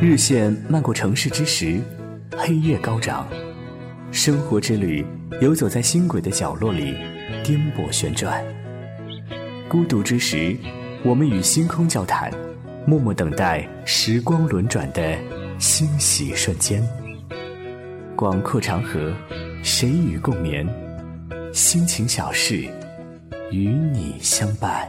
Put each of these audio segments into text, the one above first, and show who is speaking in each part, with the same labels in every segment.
Speaker 1: 日线漫过城市之时，黑夜高涨，生活之旅游走在星轨的角落里，颠簸旋转。孤独之时，我们与星空交谈，默默等待时光轮转的欣喜瞬间。广阔长河，谁与共眠？心情小事，与你相伴。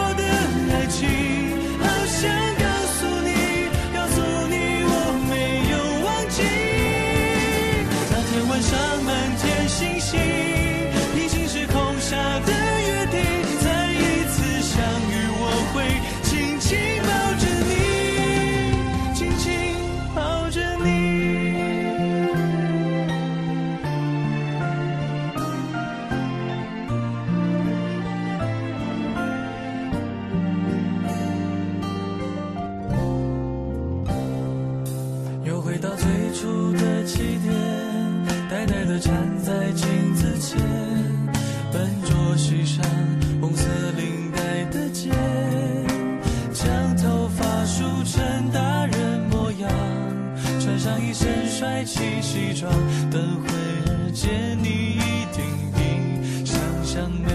Speaker 1: 你西装等会儿见你一定比想象美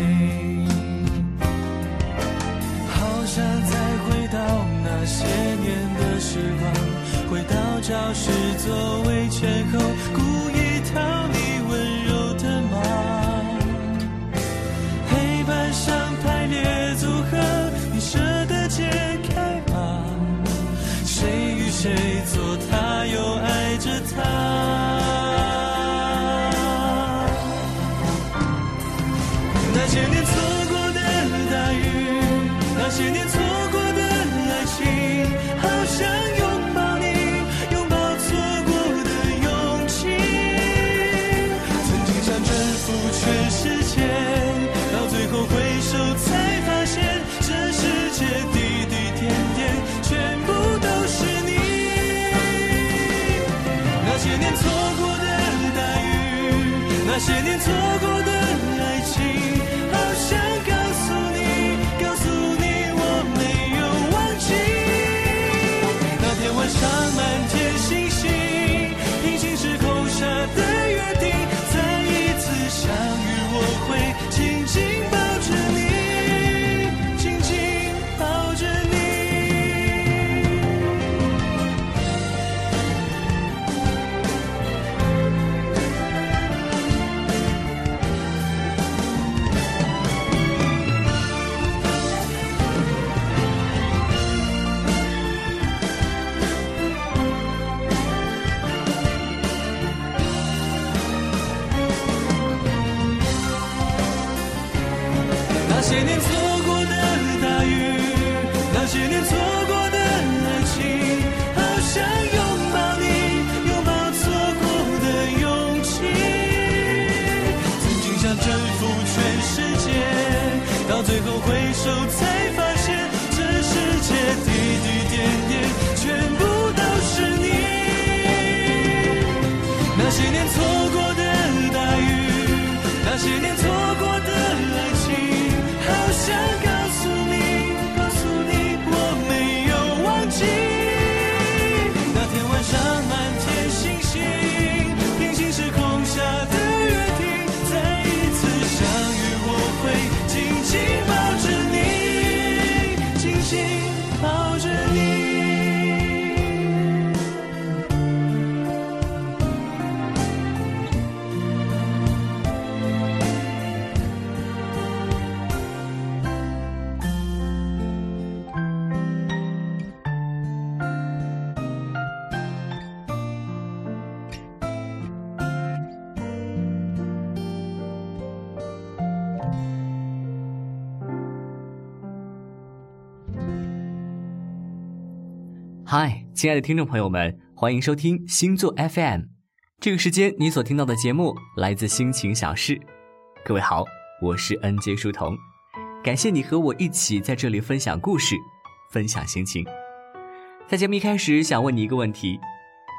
Speaker 1: 好想再回到那些年的时光回到教室座位前后故意讨你温柔的骂黑板上排列组合你舍得解开吗？谁与谁坐他又爱着她那些年错过
Speaker 2: 嗨，亲爱的听众朋友们，欢迎收听星座 FM。这个时间你所听到的节目来自心情小事。各位好，我是 NJ 书童，感谢你和我一起在这里分享故事，分享心情。在节目一开始，想问你一个问题：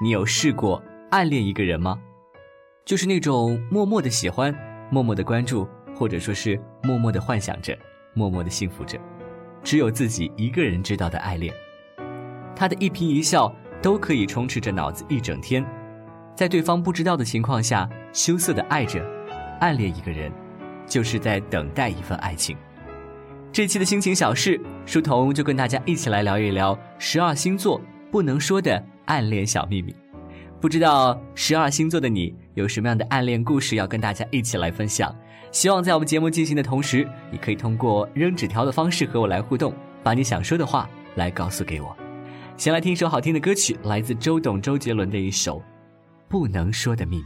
Speaker 2: 你有试过暗恋一个人吗？就是那种默默的喜欢，默默的关注，或者说是默默的幻想着，默默的幸福着，只有自己一个人知道的爱恋。他的一颦一笑都可以充斥着脑子一整天，在对方不知道的情况下，羞涩的爱着、暗恋一个人，就是在等待一份爱情。这期的心情小事，书童就跟大家一起来聊一聊十二星座不能说的暗恋小秘密。不知道十二星座的你有什么样的暗恋故事要跟大家一起来分享？希望在我们节目进行的同时，你可以通过扔纸条的方式和我来互动，把你想说的话来告诉给我。先来听一首好听的歌曲，来自周董、周杰伦的一首《不能说的秘密》。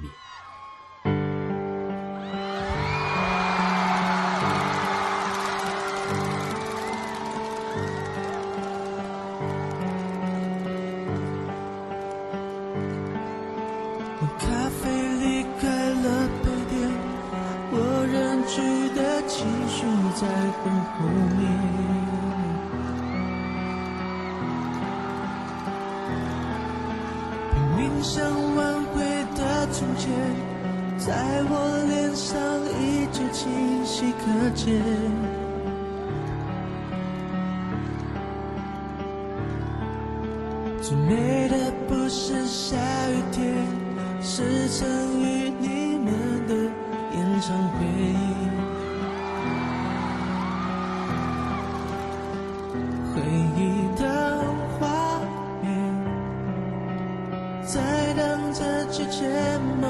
Speaker 1: 我咖啡离开了杯垫，我忍住的情绪在很后面。想挽回的从前，在我脸上依旧清晰可见。最美的不是下雨天，是曾与你们的演唱会。回忆着之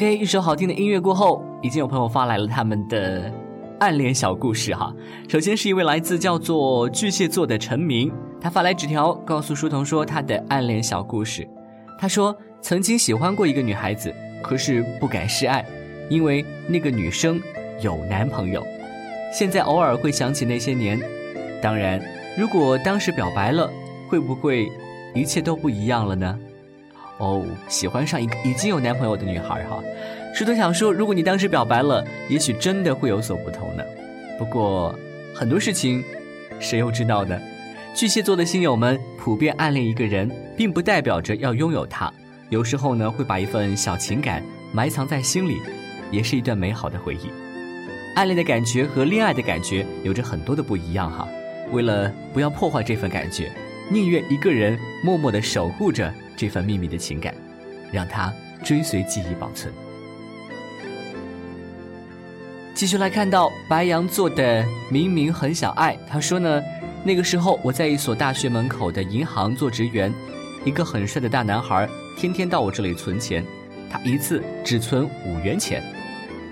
Speaker 2: OK，一首好听的音乐过后，已经有朋友发来了他们的暗恋小故事哈。首先是一位来自叫做巨蟹座的陈明，他发来纸条告诉书童说他的暗恋小故事。他说曾经喜欢过一个女孩子，可是不敢示爱，因为那个女生有男朋友。现在偶尔会想起那些年，当然，如果当时表白了，会不会一切都不一样了呢？哦，喜欢上一个已经有男朋友的女孩哈，石头想说，如果你当时表白了，也许真的会有所不同呢。不过很多事情，谁又知道呢？巨蟹座的星友们普遍暗恋一个人，并不代表着要拥有他，有时候呢会把一份小情感埋藏在心里，也是一段美好的回忆。暗恋的感觉和恋爱的感觉有着很多的不一样哈，为了不要破坏这份感觉，宁愿一个人默默的守护着。这份秘密的情感，让它追随记忆保存。继续来看到白羊座的明明很想爱，他说呢，那个时候我在一所大学门口的银行做职员，一个很帅的大男孩天天到我这里存钱，他一次只存五元钱，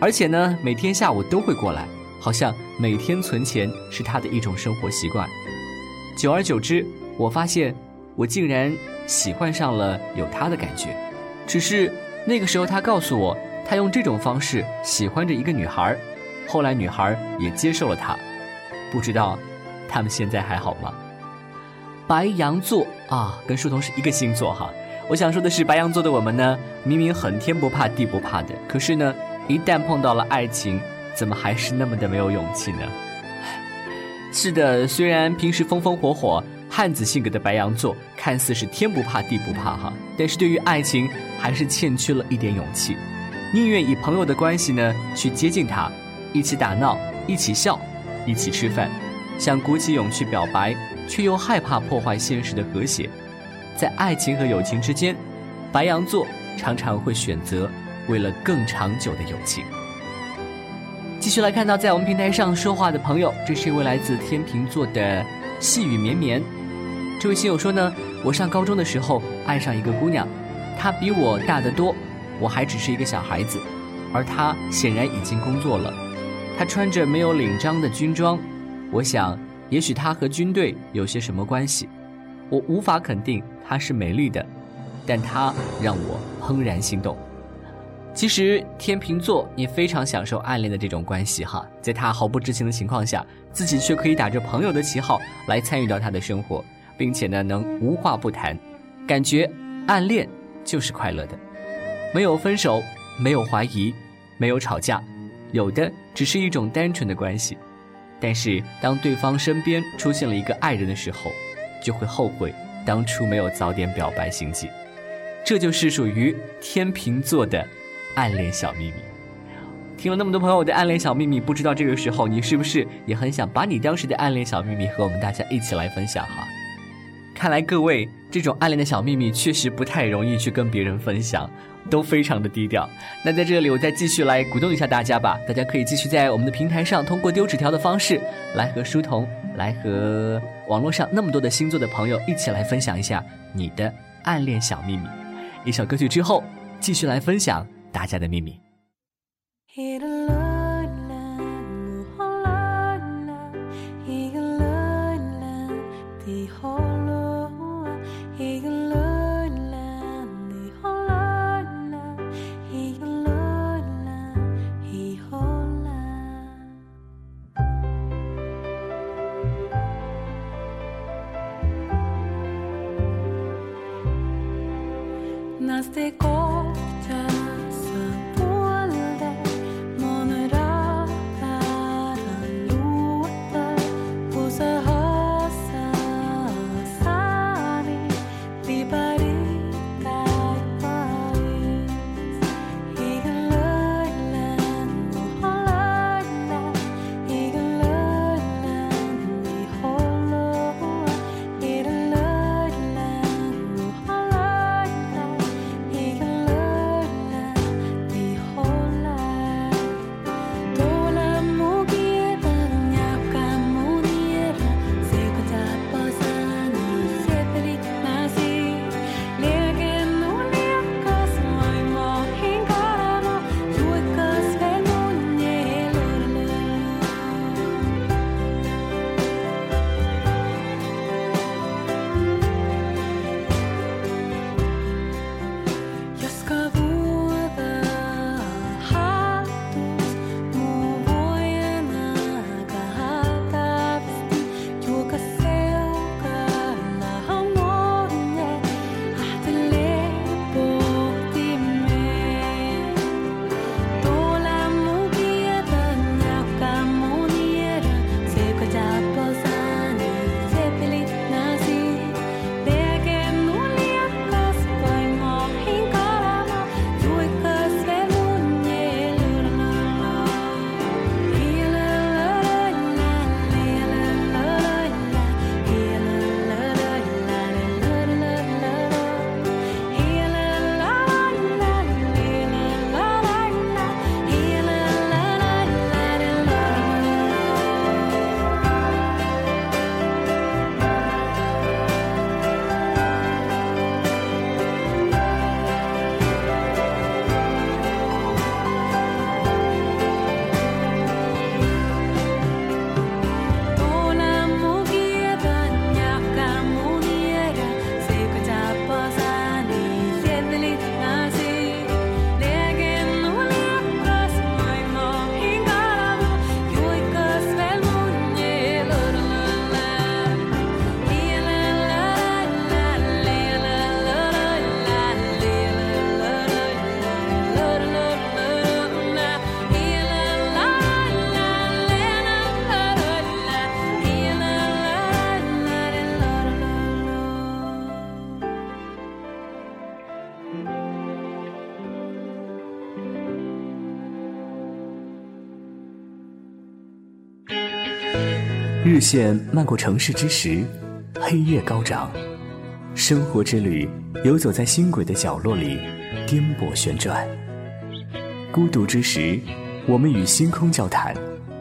Speaker 2: 而且呢每天下午都会过来，好像每天存钱是他的一种生活习惯。久而久之，我发现我竟然。喜欢上了有他的感觉，只是那个时候他告诉我，他用这种方式喜欢着一个女孩，后来女孩也接受了他，不知道他们现在还好吗？白羊座啊，跟书童是一个星座哈。我想说的是，白羊座的我们呢，明明很天不怕地不怕的，可是呢，一旦碰到了爱情，怎么还是那么的没有勇气呢？是的，虽然平时风风火火。汉子性格的白羊座看似是天不怕地不怕哈，但是对于爱情还是欠缺了一点勇气，宁愿以朋友的关系呢去接近他，一起打闹，一起笑，一起吃饭，想鼓起勇气表白，却又害怕破坏现实的和谐，在爱情和友情之间，白羊座常常会选择为了更长久的友情。继续来看到在我们平台上说话的朋友，这是一位来自天秤座的细雨绵绵。这位亲友说呢，我上高中的时候爱上一个姑娘，她比我大得多，我还只是一个小孩子，而她显然已经工作了。她穿着没有领章的军装，我想也许她和军队有些什么关系。我无法肯定她是美丽的，
Speaker 3: 但她让我怦然心动。其实天秤座也非常享受暗恋的这种关系哈，在他毫不知情的情况下，自己却可以打着朋友的旗号来参与到他的生活，并且呢能无话不谈，感觉暗恋就是快乐的，没有分手，没有怀疑，没有吵架，有的只是一种单纯的关系。但是当对方身边出现了一个爱人的时候，就会后悔当初没有早点表白心迹，这就是属于天秤座的。暗恋小秘密，听了那么多朋友的暗恋小秘密，不知道这个时候你是不是也很想把你当时的暗恋小秘密和我们大家一起来分享哈？看来各位这种暗恋的小秘密确实不太容易去跟别人分享，都非常的低调。那在这里我再继续来鼓动一下大家吧，大家可以继续在我们的平台上通过丢纸条的方式来和书童，来和网络上那么多的星座的朋友一起来分享一下你的暗恋小秘密。一首歌曲之后，继续来分享。大家的秘密。
Speaker 2: 日线漫过城市之时，黑夜高涨，生活之旅游走在星轨的角落里，颠簸旋转。孤独之时，我们与星空交谈，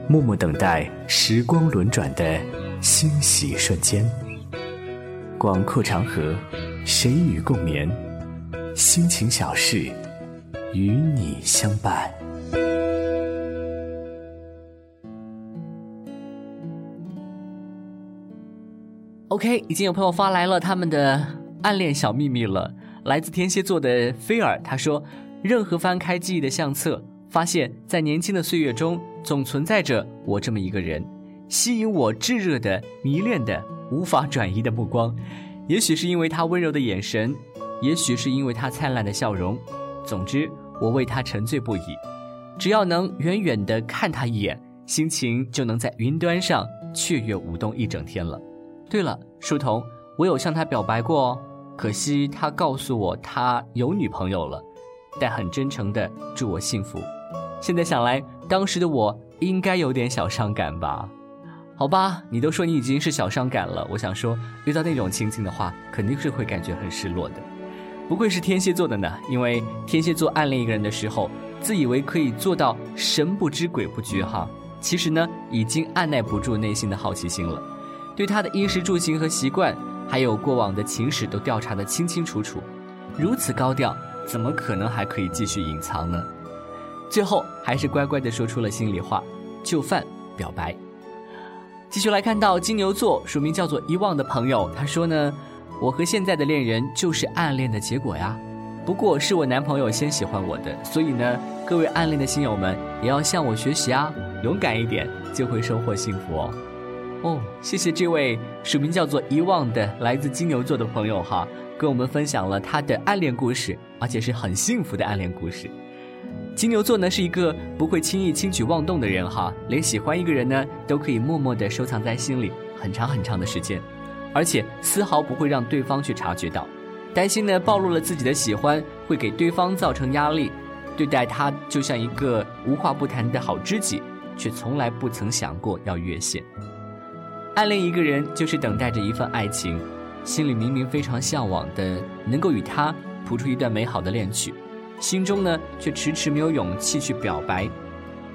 Speaker 2: 默默等待时光轮转的欣喜瞬间。广阔长河，谁与共眠？心情小事，与你相伴。
Speaker 3: OK，已经有朋友发来了他们的暗恋小秘密了。
Speaker 2: 来自天蝎座的菲尔，他说：“任何翻开记忆的相册，发现，在年轻的岁月中，总存在着我这么一个人，吸引我炙热的、迷恋的、无法转移的目光。也许是因为他温柔的眼神，也许是因为他灿烂的笑容。总之，我为他沉醉不已。只要能远远地看他一眼，心情就能在云端上雀跃舞动一整天了。对了，书童，我有向他表白过哦。”可惜他告诉我他有女朋友了，但很真诚的祝我幸福。现在想来，当时的我应该有点小伤感吧？好吧，你都说你已经是小伤感了，我想说，遇到那种情景的话，肯定是会感觉很失落的。不愧是天蝎座的呢，因为天蝎座暗恋一个人的时候，自以为可以做到神不知鬼不觉哈，其实呢，已经按耐不住内心的好奇心了，对他的衣食住行和习惯。还有过往的情史都调查得清清楚楚，如此高调，怎么可能还可以继续隐藏呢？最后还是乖乖地说出了心里话，就范表白。继续来看到金牛座署名叫做遗忘的朋友，他说呢，我和现在的恋人就是暗恋的结果呀，不过是我男朋友先喜欢我的，所以呢，各位暗恋的新友们也要向我学习啊，勇敢一点，就会收获幸福哦。哦，谢谢这位署名叫做遗忘的来自金牛座的朋友哈，跟我们分享了他的暗恋故事，而且是很幸福的暗恋故事。金牛座呢是一个不会轻易轻举妄动的人哈，连喜欢一个人呢都可以默默的收藏在心里很长很长的时间，而且丝毫不会让对方去察觉到，担心呢暴露了自己的喜欢会给对方造成压力，对待他就像一个无话不谈的好知己，却从来不曾想过要越线。暗恋一个人，就是等待着一份爱情，心里明明非常向往的，能够与他谱出一段美好的恋曲，心中呢却迟迟没有勇气去表白。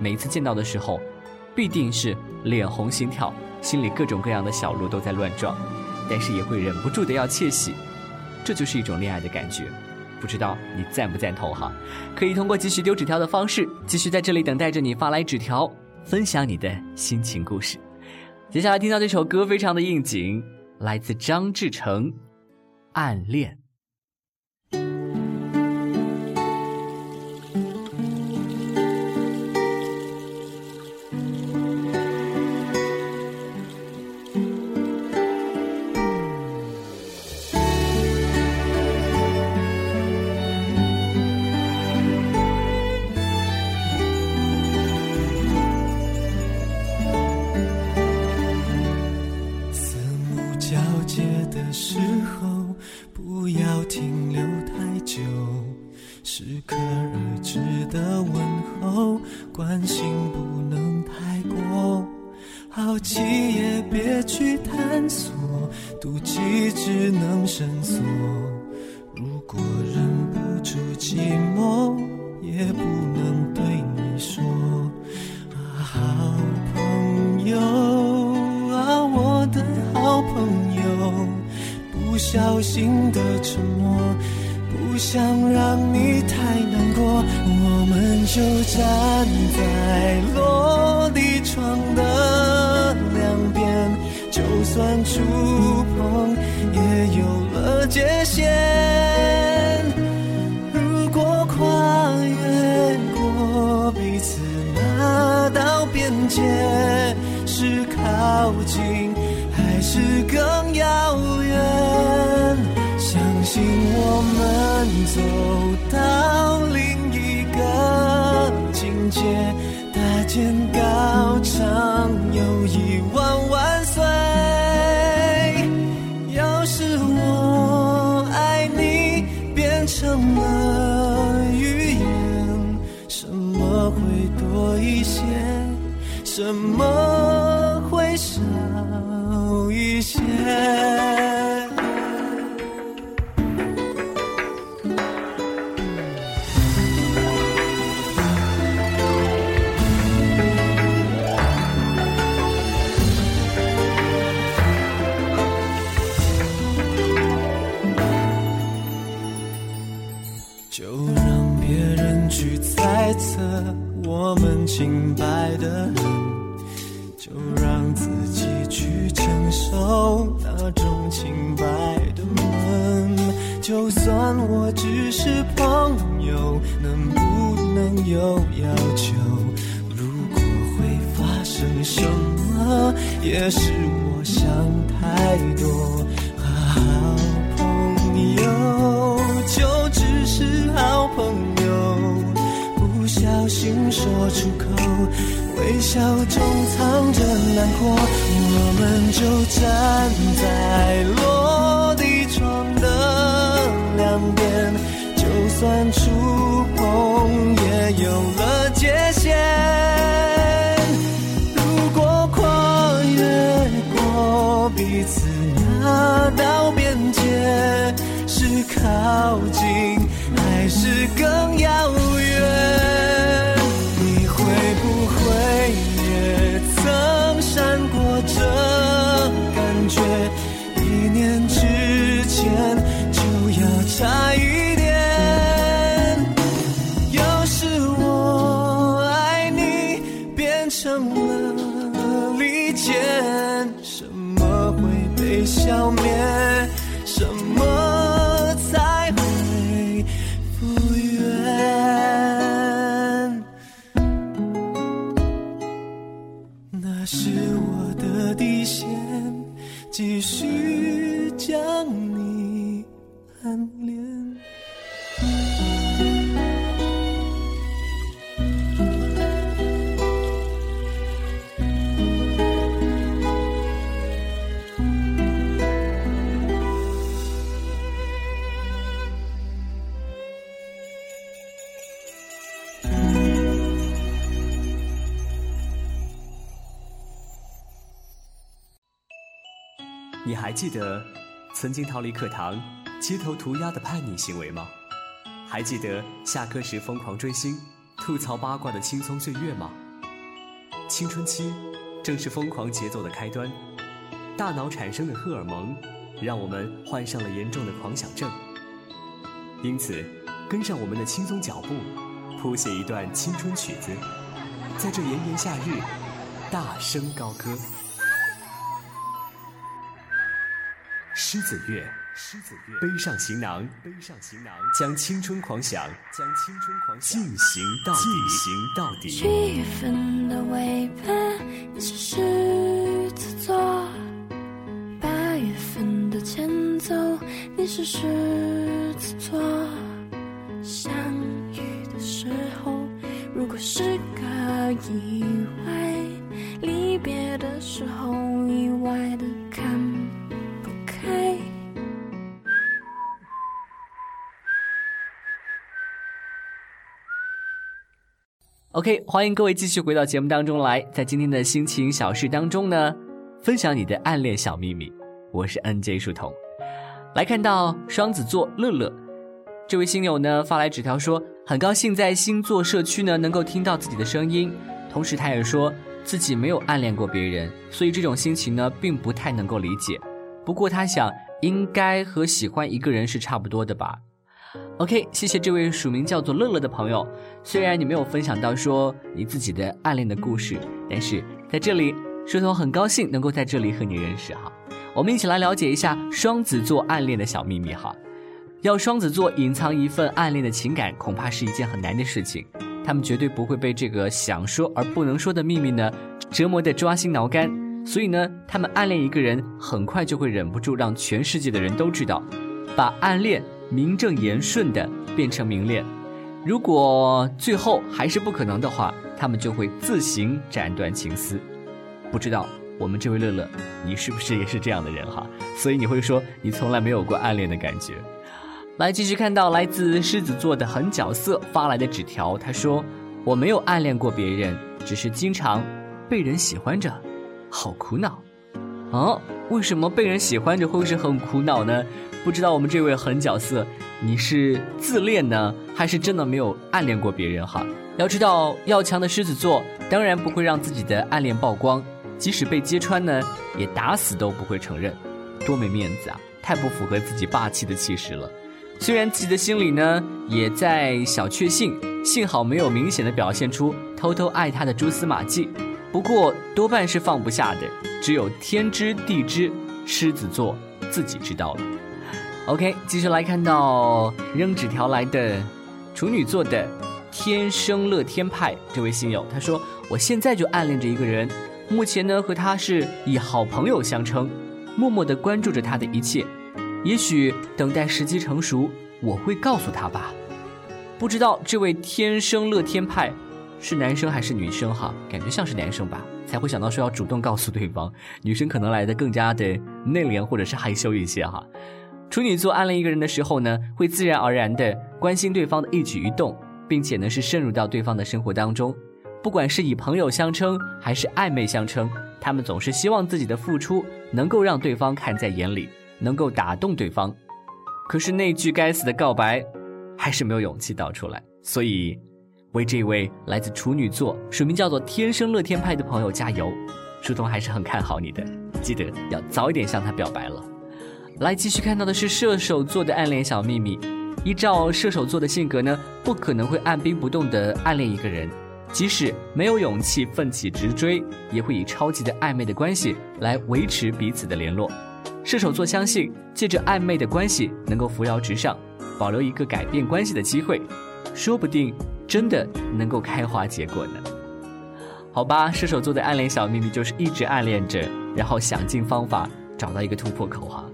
Speaker 2: 每次见到的时候，必定是脸红心跳，心里各种各样的小鹿都在乱撞，但是也会忍不住的要窃喜。这就是一种恋爱的感觉，不知道你赞不赞同哈？可以通过继续丢纸条的方式，继续在这里等待着你发来纸条，分享你的心情故事。接下来听到这首歌非常的应景，来自张志成，《暗恋》。
Speaker 1: 近还是更遥远？相信我们走到另一个境界，搭建高唱，友谊万万岁。要是我爱你变成了语言，什么会多一些？什么发生什么，也是我想太多。好朋友就只是好朋友，不小心说出口，微笑中藏着难过，我们就站在落地窗的两边，就算触碰也有界，是靠近还是更遥远？你会不会也曾闪过这感觉？一念之间就要差那是我的底线，继续将你暗恋。
Speaker 4: 记得曾经逃离课堂、街头涂鸦的叛逆行为吗？还记得下课时疯狂追星、吐槽八卦的轻松岁月吗？青春期正是疯狂节奏的开端，大脑产生的荷尔蒙让我们患上了严重的狂想症。因此，跟上我们的轻松脚步，谱写一段青春曲子，在这炎炎夏日，大声高歌。狮子乐，狮子乐，背上行囊，背上行囊，将青春狂想，将青春狂想进行到底，进行到底。
Speaker 5: 七月份的尾巴，你是狮子座；八月份的前奏，你是狮子座。相遇的时候，如果是个意外，离别的时候，意外的
Speaker 2: OK，欢迎各位继续回到节目当中来，在今天的心情小事当中呢，分享你的暗恋小秘密。我是 NJ 树童，来看到双子座乐乐这位星友呢发来纸条说，很高兴在星座社区呢能够听到自己的声音，同时他也说自己没有暗恋过别人，所以这种心情呢并不太能够理解。不过他想，应该和喜欢一个人是差不多的吧。OK，谢谢这位署名叫做乐乐的朋友。虽然你没有分享到说你自己的暗恋的故事，但是在这里，树童很高兴能够在这里和你认识哈。我们一起来了解一下双子座暗恋的小秘密哈。要双子座隐藏一份暗恋的情感，恐怕是一件很难的事情。他们绝对不会被这个想说而不能说的秘密呢折磨得抓心挠肝。所以呢，他们暗恋一个人，很快就会忍不住让全世界的人都知道，把暗恋名正言顺的变成明恋。如果最后还是不可能的话，他们就会自行斩断情丝。不知道我们这位乐乐，你是不是也是这样的人哈？所以你会说你从来没有过暗恋的感觉。来继续看到来自狮子座的狠角色发来的纸条，他说：“我没有暗恋过别人，只是经常被人喜欢着，好苦恼。”啊，为什么被人喜欢着会是很苦恼呢？不知道我们这位狠角色，你是自恋呢，还是真的没有暗恋过别人哈？要知道，要强的狮子座当然不会让自己的暗恋曝光，即使被揭穿呢，也打死都不会承认，多没面子啊！太不符合自己霸气的气势了。虽然自己的心里呢也在小确幸，幸好没有明显的表现出偷偷爱他的蛛丝马迹，不过多半是放不下的，只有天知地知，狮子座自己知道了。OK，继续来看到扔纸条来的处女座的天生乐天派这位信友，他说：“我现在就暗恋着一个人，目前呢和他是以好朋友相称，默默的关注着他的一切。也许等待时机成熟，我会告诉他吧。不知道这位天生乐天派是男生还是女生哈？感觉像是男生吧，才会想到说要主动告诉对方。女生可能来的更加的内敛或者是害羞一些哈。”处女座暗恋一个人的时候呢，会自然而然地关心对方的一举一动，并且呢是渗入到对方的生活当中。不管是以朋友相称还是暧昧相称，他们总是希望自己的付出能够让对方看在眼里，能够打动对方。可是那句该死的告白，还是没有勇气道出来。所以，为这位来自处女座、署名叫做“天生乐天派”的朋友加油！书童还是很看好你的，记得要早一点向他表白了。来继续看到的是射手座的暗恋小秘密。依照射手座的性格呢，不可能会按兵不动地暗恋一个人，即使没有勇气奋起直追，也会以超级的暧昧的关系来维持彼此的联络。射手座相信，借着暧昧的关系能够扶摇直上，保留一个改变关系的机会，说不定真的能够开花结果呢。好吧，射手座的暗恋小秘密就是一直暗恋着，然后想尽方法找到一个突破口哈。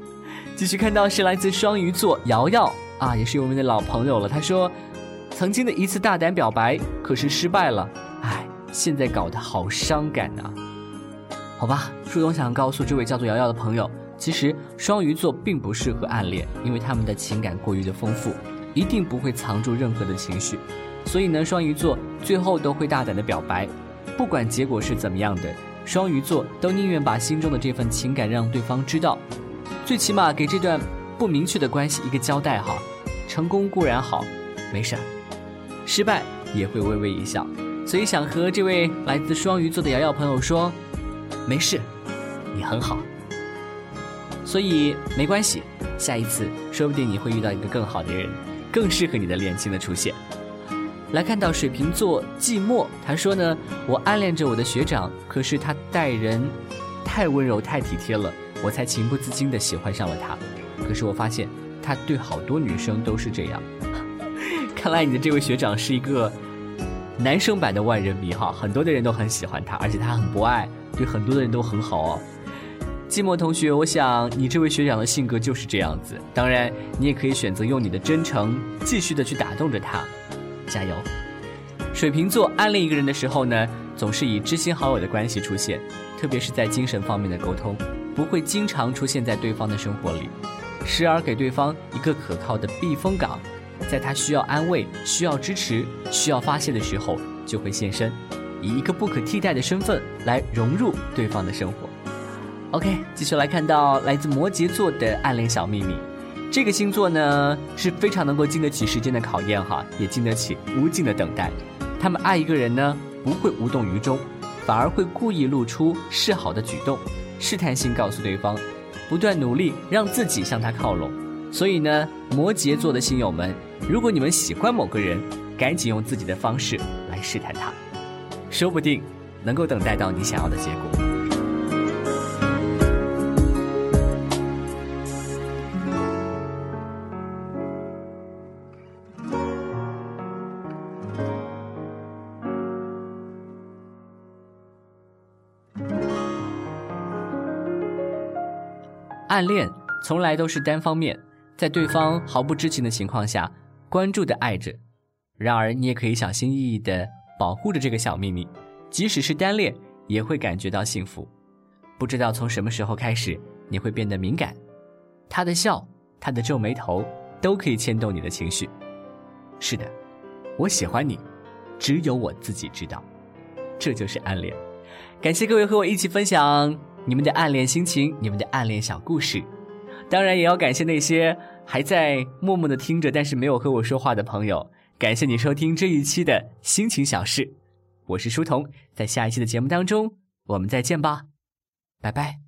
Speaker 2: 继续看到是来自双鱼座瑶瑶啊，也是我们的老朋友了。他说，曾经的一次大胆表白，可是失败了，唉，现在搞得好伤感呐。好吧，树总想告诉这位叫做瑶瑶的朋友，其实双鱼座并不适合暗恋，因为他们的情感过于的丰富，一定不会藏住任何的情绪。所以呢，双鱼座最后都会大胆的表白，不管结果是怎么样的，双鱼座都宁愿把心中的这份情感让对方知道。最起码给这段不明确的关系一个交代哈，成功固然好，没事儿；失败也会微微一笑。所以想和这位来自双鱼座的瑶瑶朋友说，没事，你很好。所以没关系，下一次说不定你会遇到一个更好的人，更适合你的恋情的出现。来看到水瓶座寂寞，他说呢，我暗恋着我的学长，可是他待人太温柔太体贴了。我才情不自禁地喜欢上了他，可是我发现他对好多女生都是这样。看来你的这位学长是一个男生版的万人迷哈，很多的人都很喜欢他，而且他很博爱，对很多的人都很好哦。寂寞同学，我想你这位学长的性格就是这样子。当然，你也可以选择用你的真诚继续的去打动着他，加油。水瓶座暗恋一个人的时候呢，总是以知心好友的关系出现，特别是在精神方面的沟通。不会经常出现在对方的生活里，时而给对方一个可靠的避风港，在他需要安慰、需要支持、需要发泄的时候就会现身，以一个不可替代的身份来融入对方的生活。OK，继续来看到来自摩羯座的暗恋小秘密，这个星座呢是非常能够经得起时间的考验哈，也经得起无尽的等待。他们爱一个人呢不会无动于衷，反而会故意露出示好的举动。试探性告诉对方，不断努力让自己向他靠拢。所以呢，摩羯座的星友们，如果你们喜欢某个人，赶紧用自己的方式来试探他，说不定能够等待到你想要的结果。暗恋从来都是单方面，在对方毫不知情的情况下，关注的爱着。然而，你也可以小心翼翼的保护着这个小秘密，即使是单恋，也会感觉到幸福。不知道从什么时候开始，你会变得敏感，他的笑，他的皱眉头，都可以牵动你的情绪。是的，我喜欢你，只有我自己知道，这就是暗恋。感谢各位和我一起分享。你们的暗恋心情，你们的暗恋小故事，当然也要感谢那些还在默默的听着但是没有和我说话的朋友。感谢你收听这一期的心情小事，我是书童，在下一期的节目当中我们再见吧，拜拜。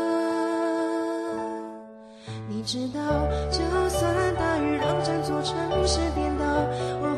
Speaker 6: 你知道，就算大雨让整座城市颠倒，我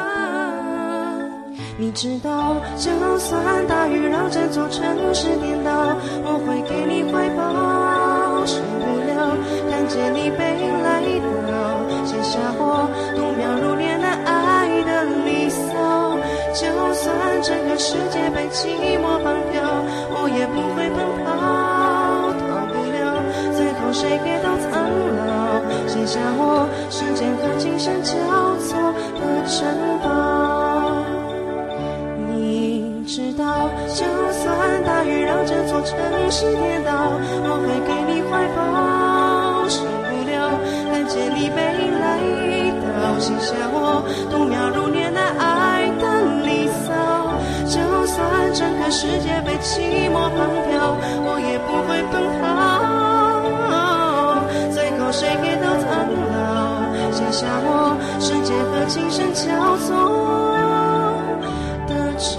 Speaker 6: 你知道，就算大雨让这座城市颠倒，我会给你怀抱。受不了看见你背影来到，写下我度秒如年的爱的离骚。就算整个世界被寂寞绑票，我也不会奔跑。逃不了，最后谁也都苍老。写下我时间和琴声交错的城堡。座城市跌倒，我会给你怀抱。受不了看见你背影来到，写下我度秒如年的爱的离骚。就算整个世界被寂寞绑票，我也不会奔跑。最后谁也都苍老，写下我世界和琴声交错的城